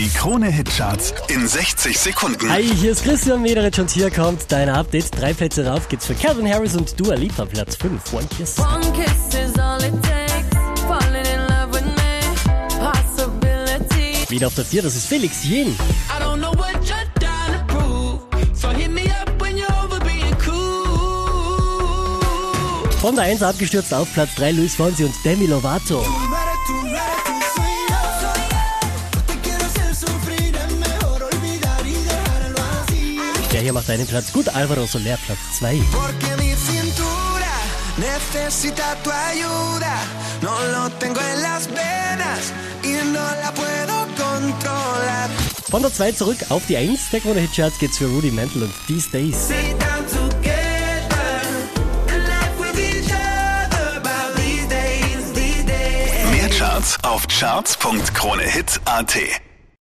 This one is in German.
Die Krone-Hitcharts in 60 Sekunden. Hi, hier ist Christian Mederich und hier kommt dein Update. Drei Plätze rauf geht's für Calvin Harris und Dua Lipa, Platz 5. One Kiss. One kiss is all it takes. Falling in love with me. Possibility. Wieder auf der 4, das ist Felix Jen. I don't know what you're trying to prove. So hit me up when you're over being cool. Von der 1 abgestürzt auf Platz 3, Luis Fonsi und Demi Lovato. Hier macht einen Platz gut, Alvaro Soler, Platz 2. Porque mi cintura necesita tu ayuda. No lo tengo en las venas y no la puedo controlar. Von der 2 zurück auf die 1 der Krone Hitcharts geht's für Rudy Mantle und These Days. Sit down together and laugh with each other about these days, these days. Mehr Charts auf charts.kronehit.at.